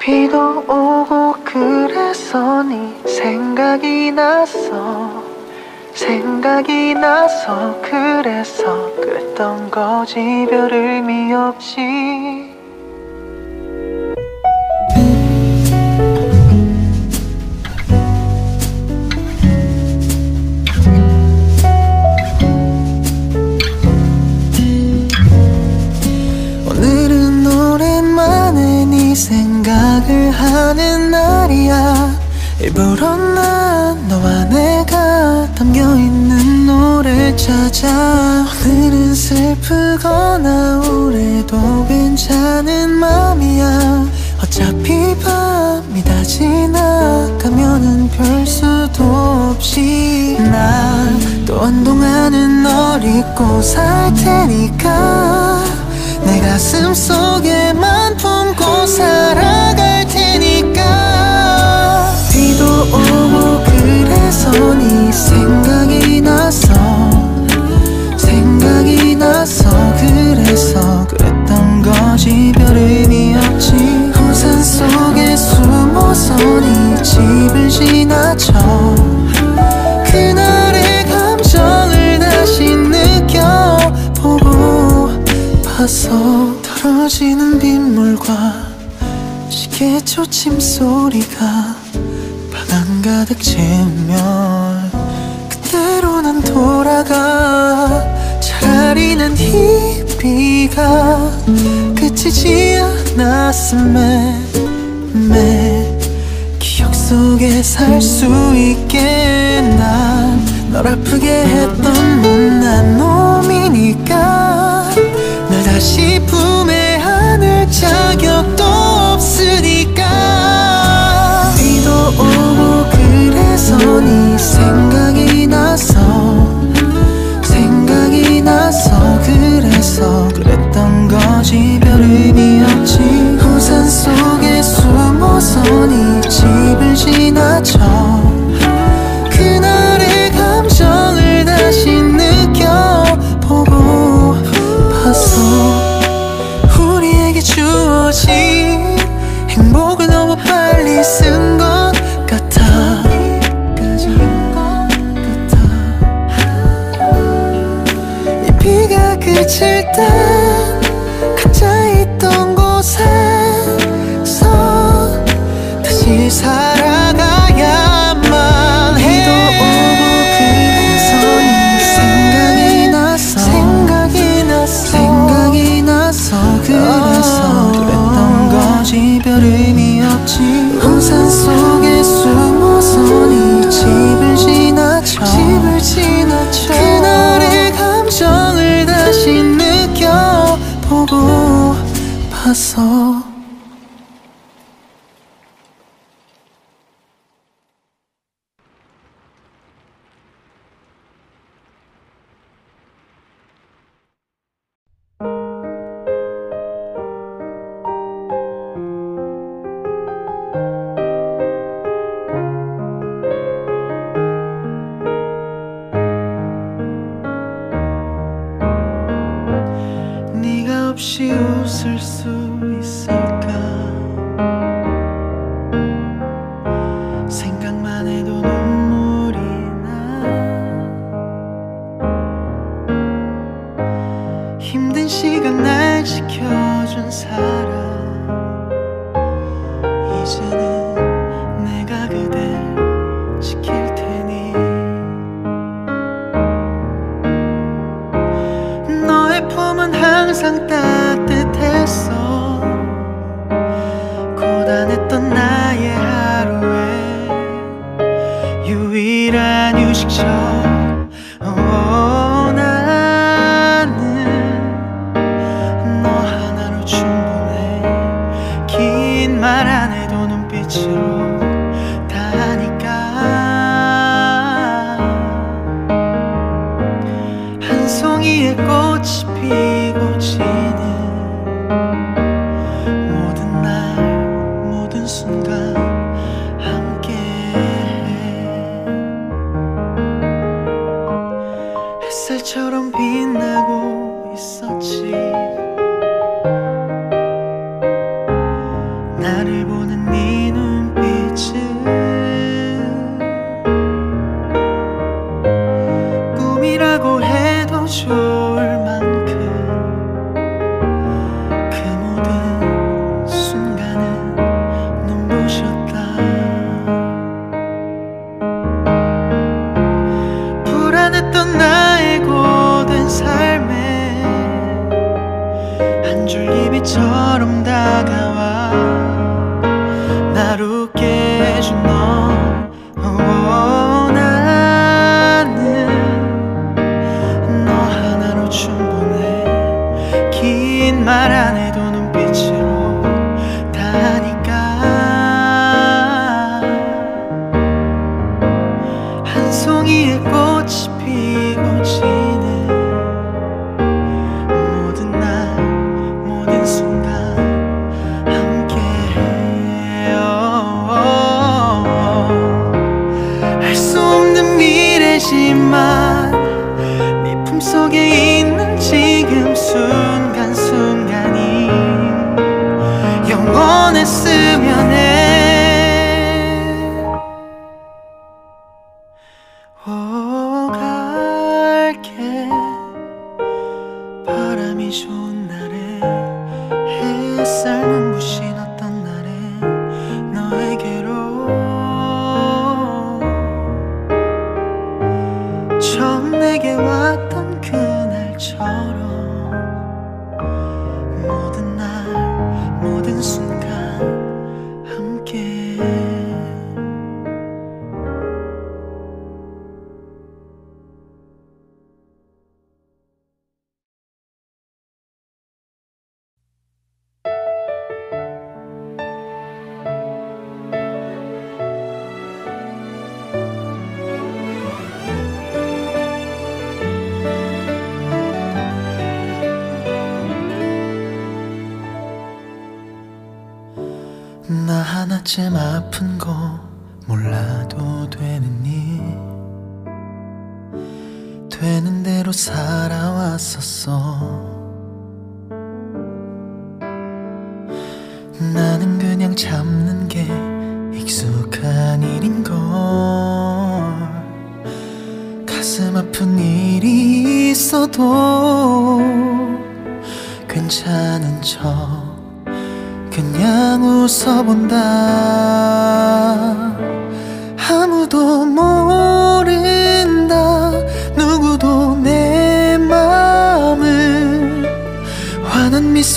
비도 오고 그래서 네 생각이 났어. 생각이 나서 그래서 그랬던 거지 별 의미 없이 하는 날이야. 일부러 난 너와 내가 담겨있는 노래를 찾아. 오늘은 슬프거나 우울해도 괜찮은 맘이야. 어차피 밤이 다 지나가면은 별 수도 없이. 나또 한동안은 널 잊고 살 테니까. 내 가슴 속에만 품고 살아갈 그래서 네 생각이 나서 생각이 나서 그래서 그랬던 거지. 별 의미 없지. 우산 속에 숨어서 네 집을 지나쳐 그날의 감정을 다시 느껴보고 봐서 떨어지는 빗물과 시계 초침 소리가 방 안가득 채우면 그대로 난 돌아가. 차라리 난이 비가 그치지 않았음에 매 기억 속에 살 수 있게 난 널 아프게 했던 못난 놈이니까 널 다시 품에 안을 자격도 네 생각이 나서 생각이 나서 그래서 그랬던 거지 그날의 감정을 다시 느껴보고 봤어 가슴쯤 아픈 곳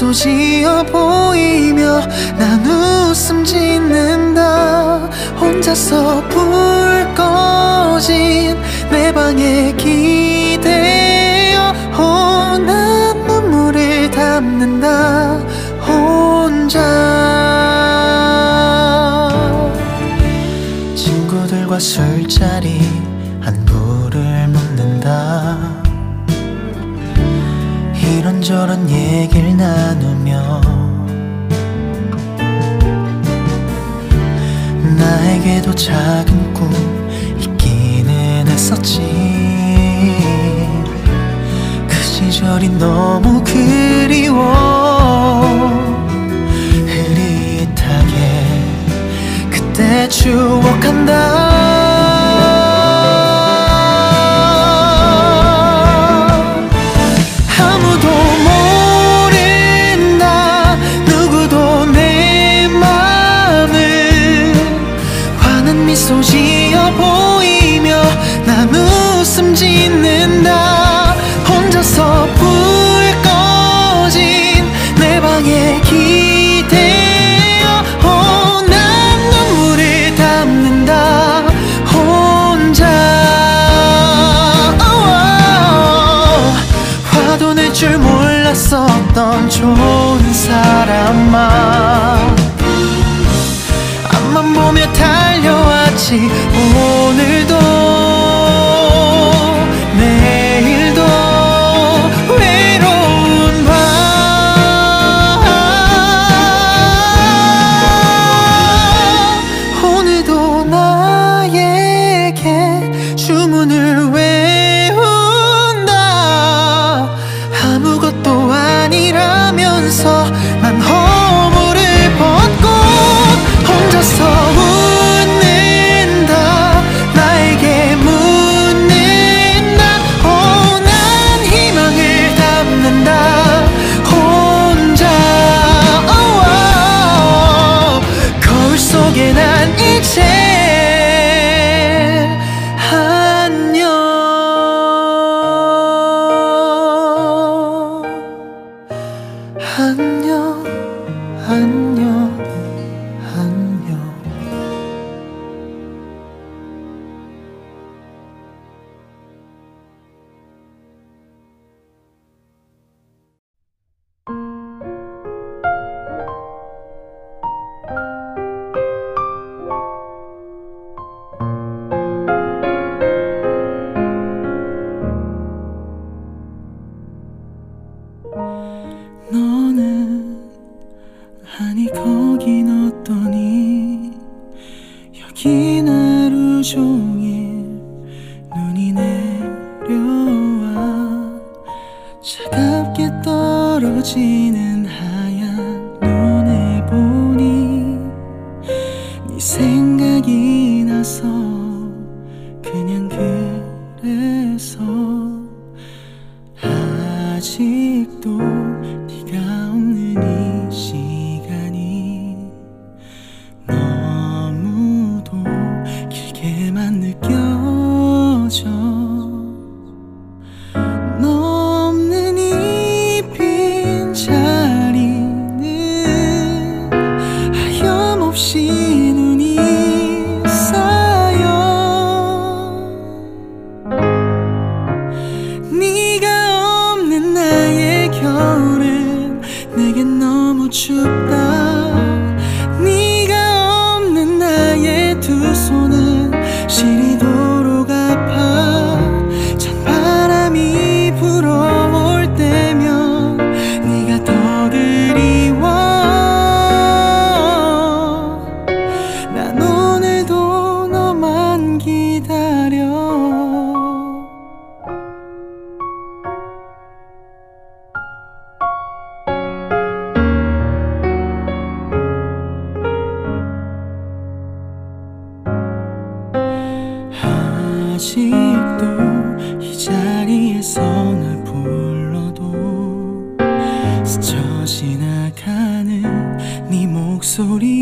쏘지어 보이며 난 웃음 짓는다. 혼자서 불 꺼진 내 방에 기대어 혼난 눈물을 담는다. 혼자. 친구들과 술자리 작은 꿈 있기는 했었지. 그 시절이 너무 그리워. 흐릿하게 그때 추억한다. 좋은 사람만 앞만 보며 달려왔지. 종일 눈이 내려와 차갑게 떨어진 そり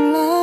long.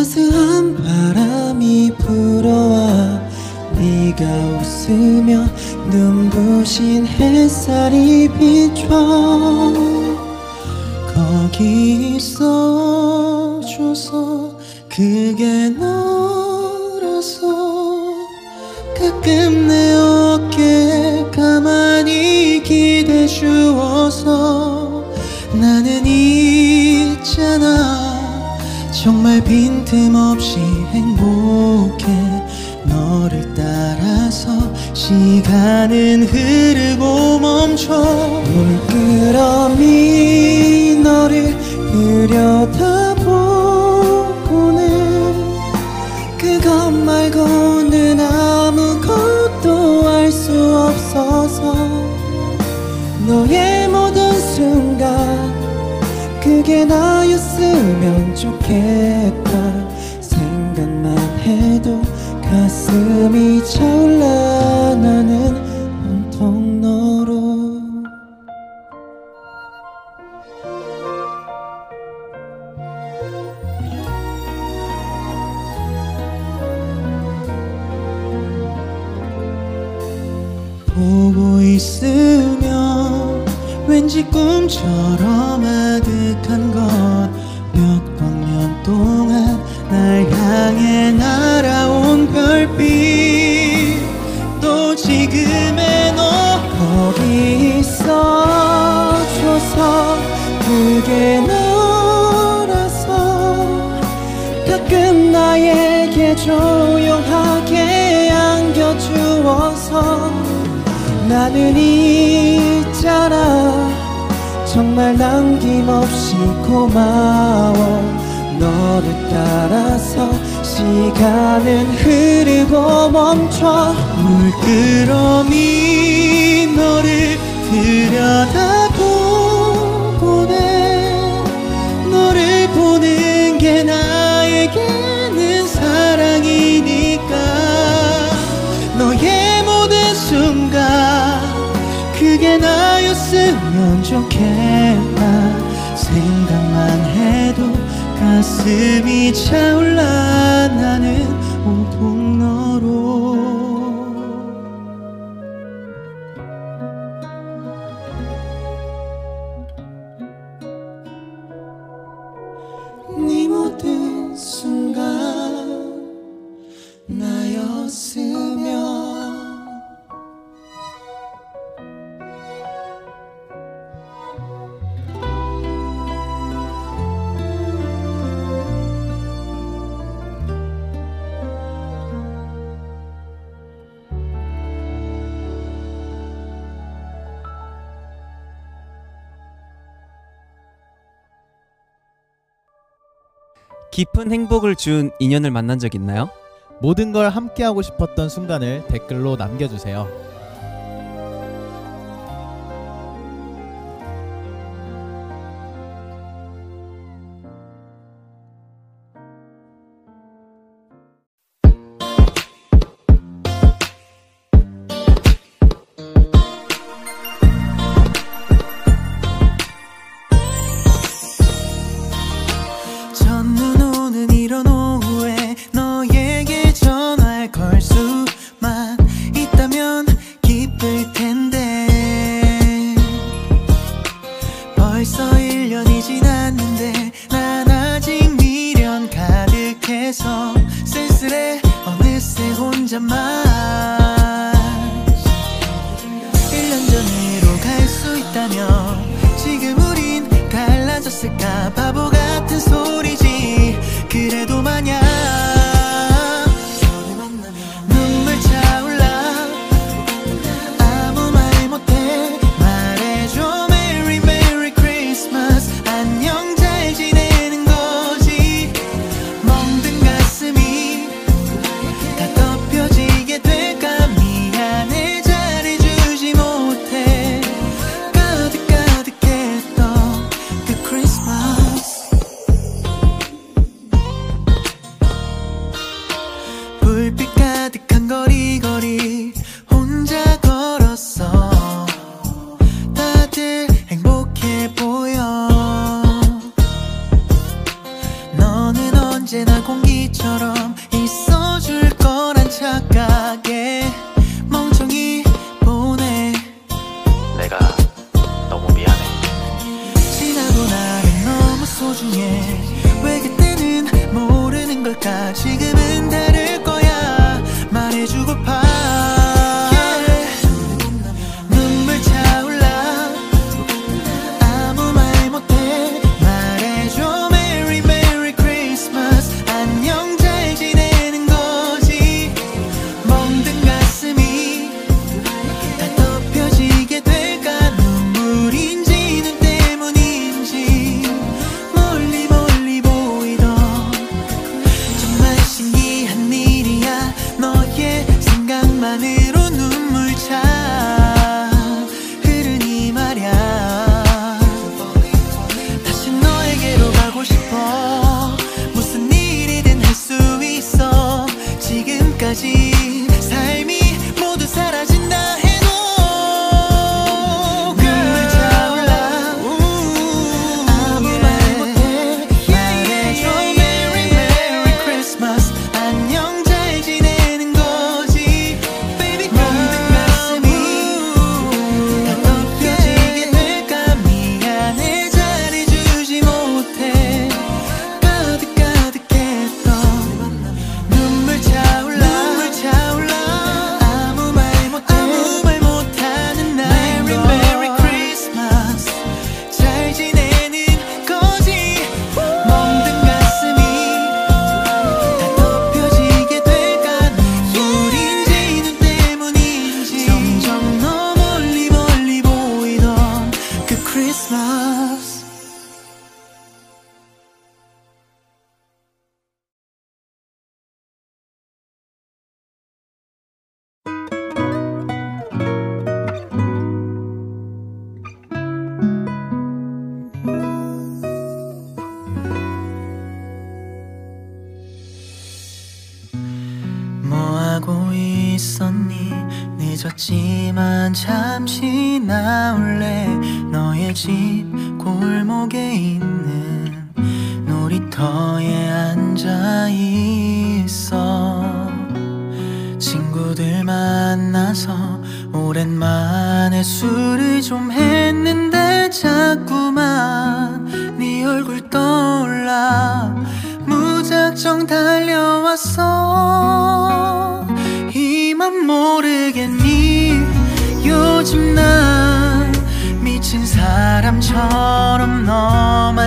따스한 바람이 불어와 네가 웃으며 눈부신 햇살이 비춰 거기 있어. 조용하게 안겨주어서 나는 있잖아. 정말 남김없이 고마워. 너를 따라서 시간은 흐르고 멈춰. 물끄러미 너를 들여다 부족했나 생각만 해도 가슴이 차올라. 깊은 행복을 준 인연을 만난 적 있나요? 모든 걸 함께하고 싶었던 순간을 댓글로 남겨주세요.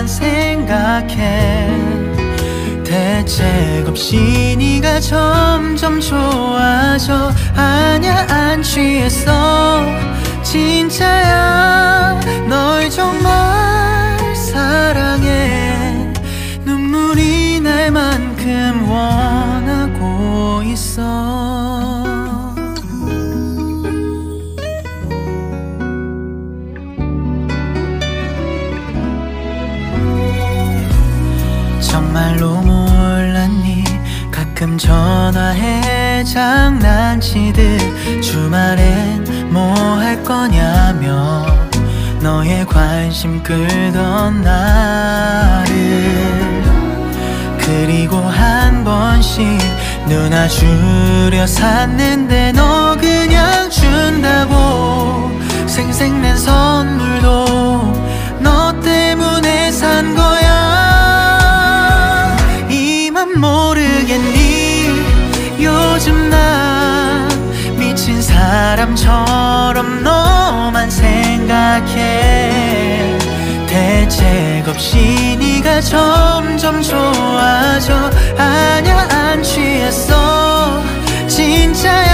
나만 생각해. 대책 없이 네가 점점 좋아져. 아냐 안 취했어. 진짜야. 널 정말 사랑해. 눈물이 날 만큼 원 전화해 장난치듯 주말엔 뭐 할 거냐며 너의 관심 끌던 나를 그리고 한 번씩 누나 주려 샀는데 너 그냥 준다고 생색낸 선물도 사람처럼 너만 생각해. 대책 없이 네가 점점 좋아져. 아냐 안 취했어. 진짜야.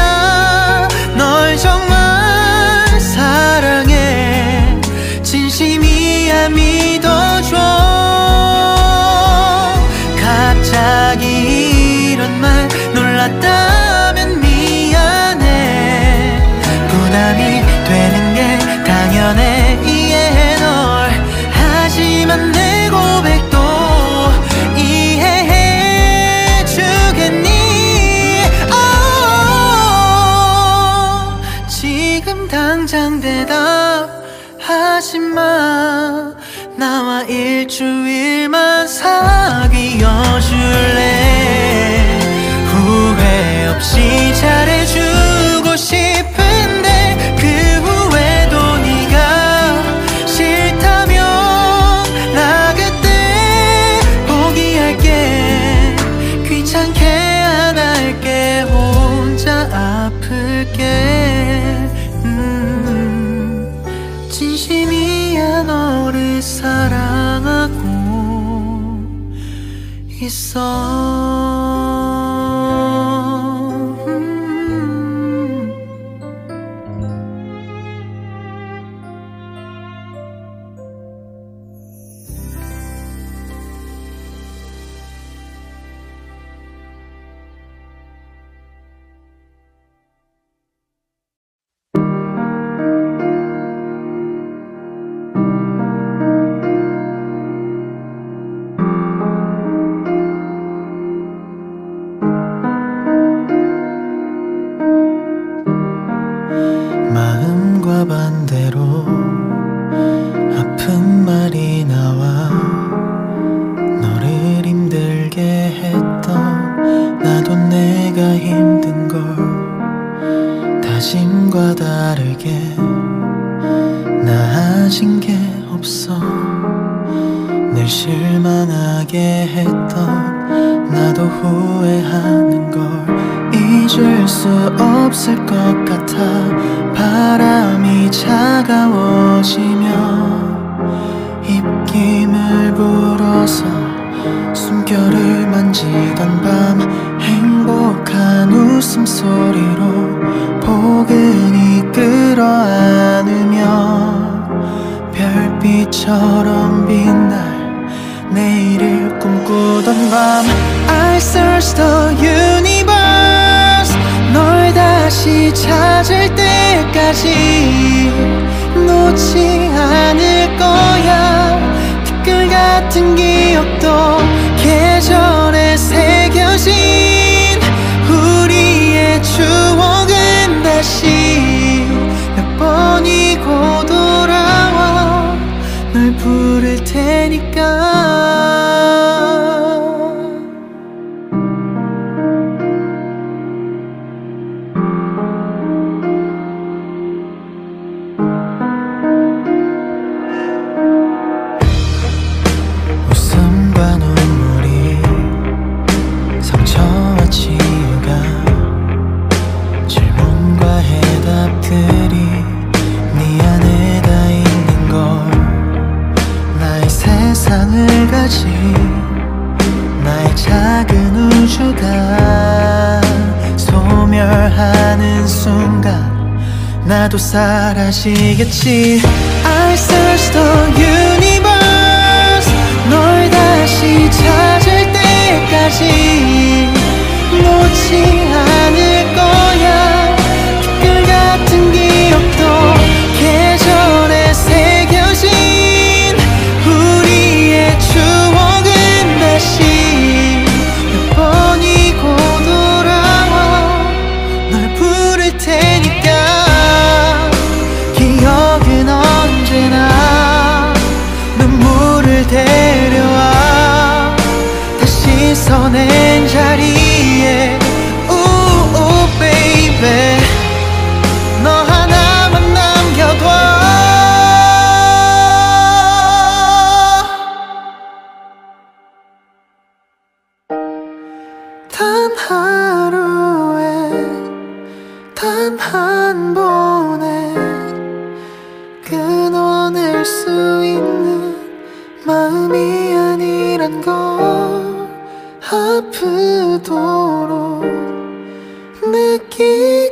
아시겠지?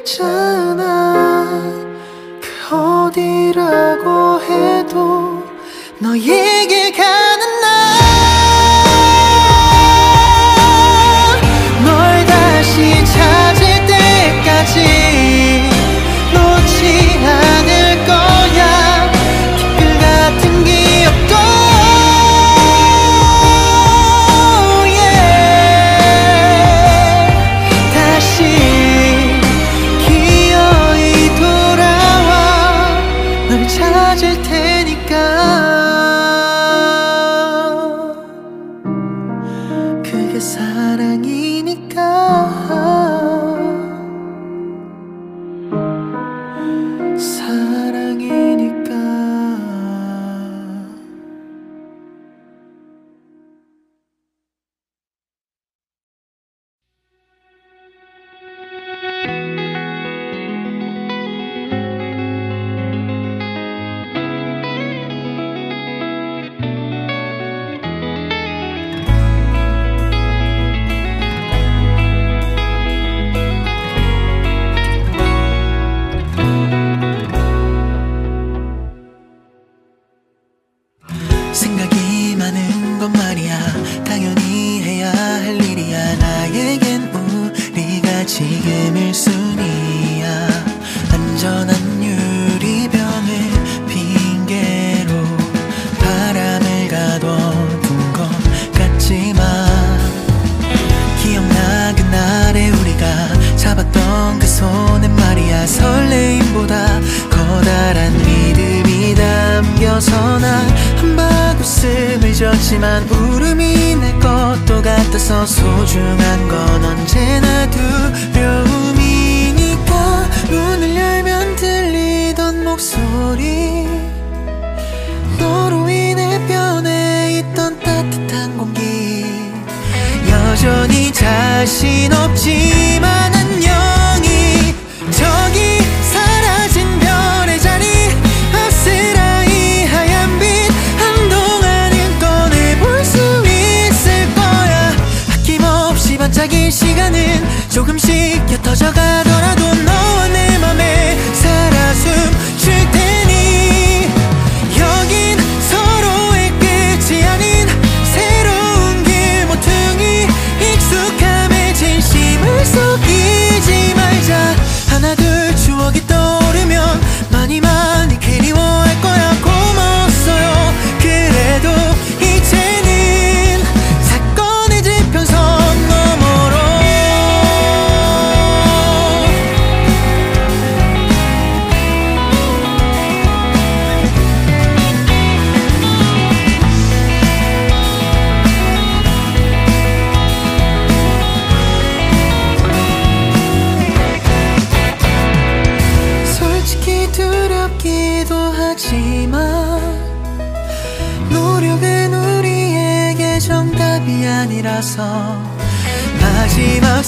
있잖아. 그 어디라고 해도 너의 하지만 울음이 내 것도 같아서 소중한 건 언제나 두려움이니까. 눈을 열면 들리던 목소리. 너로 인해 변해 있던 따뜻한 공기. 여전히 자신 없지.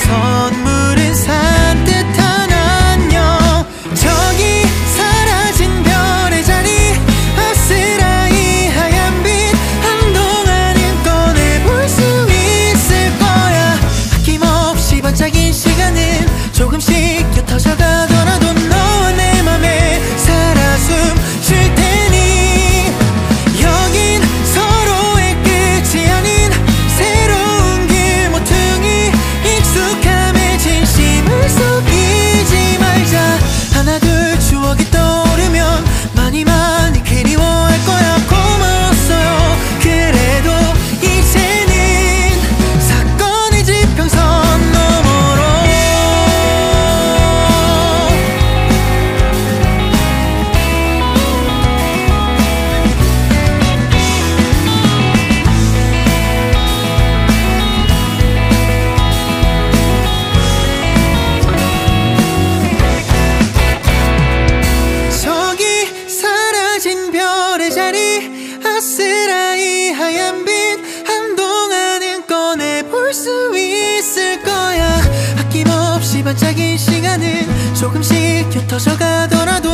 마 시간은 조금씩 옅어져 가더라도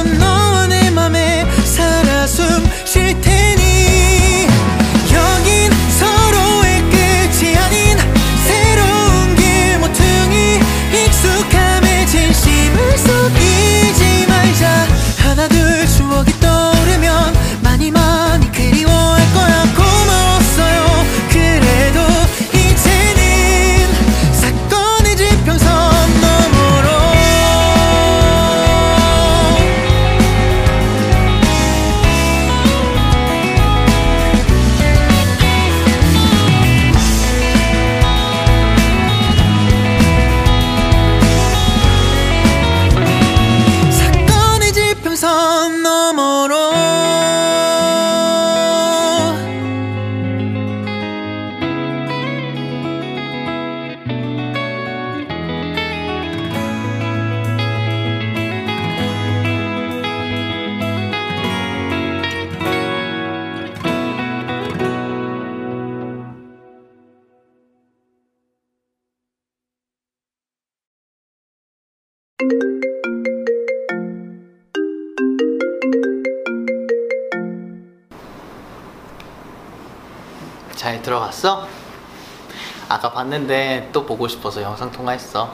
봤는데 또 보고 싶어서 영상 통화했어.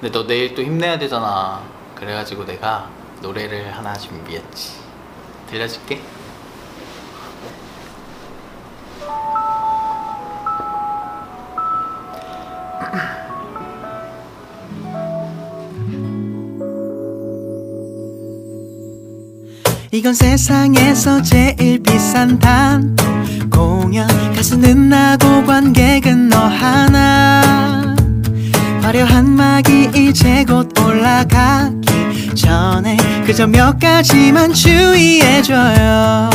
근데 너 내일 또 힘내야 되잖아. 그래가지고 내가 노래를 하나 준비했지. 들려줄게. 이건 세상에서 제일 비싼 단독 공연. 가수는 나고 관객은 너 하나. 화려한 막이 이제 곧 올라가기 전에 그저 몇 가지만 주의해줘요.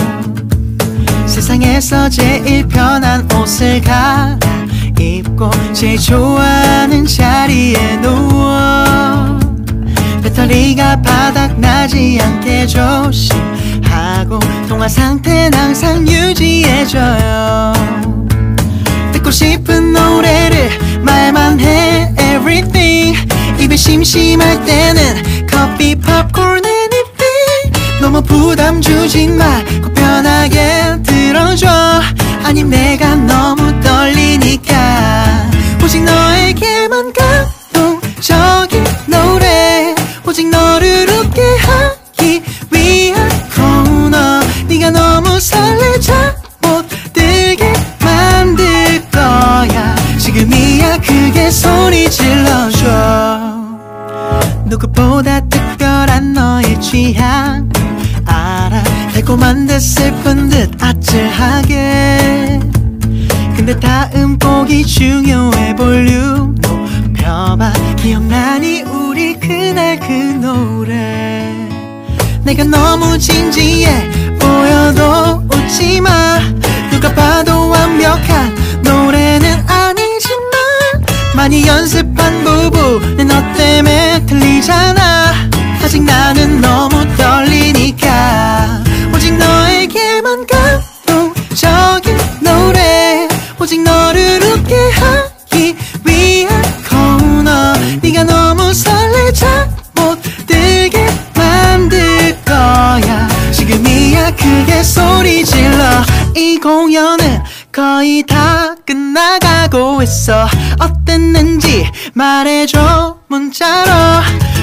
세상에서 제일 편한 옷을 갈아입고 제일 좋아하는 자리에 누워. 배터리가 바닥 나지 않게 조심 하고 통화 상태는 항상 유지해줘요. 듣고 싶은 노래를 말만 해 everything. 입이 심심할 때는 커피 팝콘 anything. 너무 부담 주진 말고 편하게 들어줘. 아님 내가 너무 떨리니까. 오직 너에게만 감 누구보다 특별한 너의 취향. 알아 달콤한 듯 슬픈 듯 아찔하게. 근데 다음 곡이 중요해 볼륨. 높여봐 기억나니 우리 그날 그 노래. 내가 너무 진지해 보여도 웃지마. 누가 봐도 완벽한 많이 연습한 부부. 내 너 때문에 틀리잖아. 아직 나는 너무 떨리니까. 오직 너에게만 감동적인 노래. 오직 너를 웃게 하기 위한 코너. 네가 너무 설레자 못 들게 만들 거야. 지금이야 크게 소리 질러. 이 공연은 거의 다 끝나가 고 있어. 어땠는지 말해줘 문자로.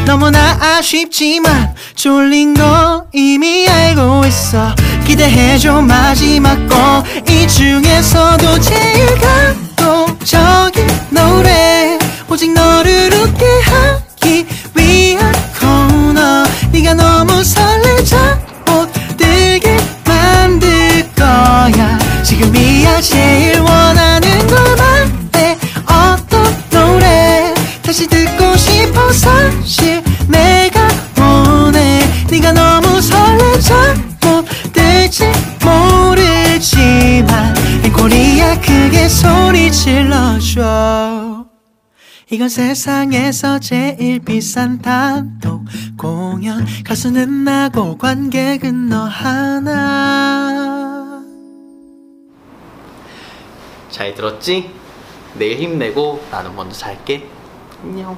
너무나 아쉽지만 졸린 거 이미 알고 있어. 기대해줘 마지막 거이 중에서도 제일 감동적인 노래. 오직 너를 웃게 하기 위한 코너. 네가 너무 설레자. 못 들게 만들 거야 지금이야 제일 원하는 걸 말해. 어떤 노래 다시 듣고 싶어. 사실 내가 원해. 네가 너무 설레자 못 들지 모르지만 앵콜이야 크게 소리 질러줘. 이건 세상에서 제일 비싼 단독 공연. 가수는 나고 관객은 너 하나 잘 들었지? 내일 힘내고 나는 먼저 잘게. 안녕.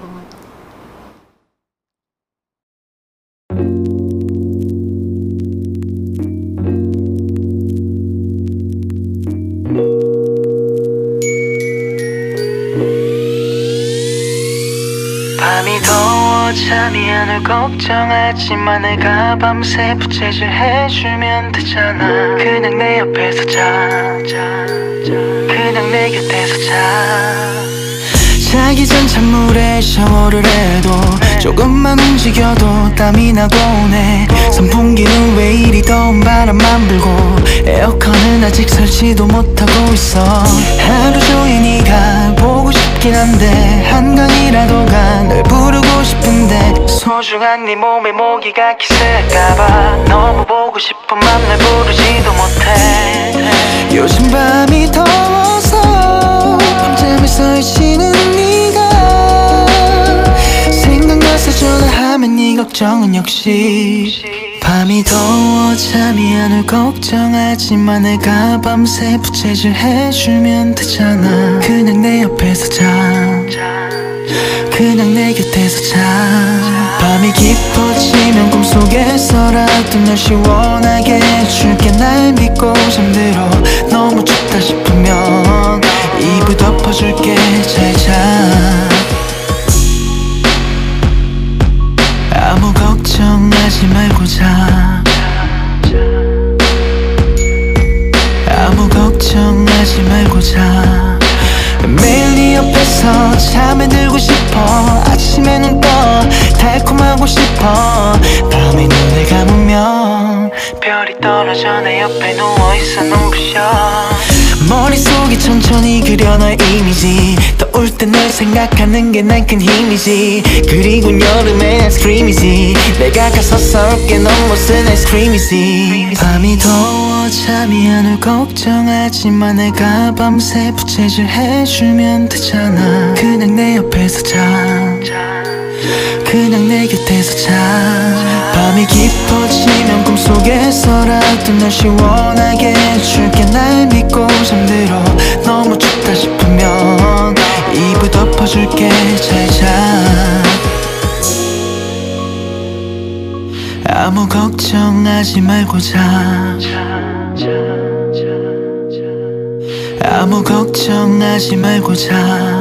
안올 걱정하지마 내가 밤새 부채질 해주면 되잖아. 그냥 내 옆에서 자. 그냥 내 곁에서 자. 자기 전 찬물에 샤워를 해도 조금만 움직여도 땀이 나고 오네. 선풍기는 왜 이리 더운 바람만 불고 에어컨은 아직 설치도 못하고 있어. 하루 종일 네가 보고 싶긴 한데 한강이라도 가널 부르고 싶은데 소중한 네 몸에 모기가 기슬까봐 너무 보고 싶은 맘날 부르지도 못해. 요즘 밤이 더워서 밤잠에서 헤치는 네가 생각나서 전화하면 네 걱정은 역시 밤이 더워 잠이 안 올 걱정하지마 내가 밤새 부채질 해주면 되잖아. 그냥 내 옆에서 자 그냥 내 곁에서 자 밤이 깊어지면 꿈속에서라도 널 시원하게 해줄게 날 잠들어 떠올 때널 생각하는 게 난 큰 힘이지. 그리고 여름엔 아이스크림이지. 내가 가서 썰게 넌 무슨 아이스크림이지. 밤이 더워 잠이 안 올 걱정하지 마 내가 밤새 부채질 해주면 되잖아. 그냥 내 옆에서 자. 그냥 내 곁에서 자. 밤이 깊어지면 꿈속에서라도 널 시원하게 해줄게. 날 믿고 잠들어. 너무 춥다 싶으면 이불 덮어줄게 잘자. 아무 걱정하지 말고 자. 아무 걱정하지 말고 자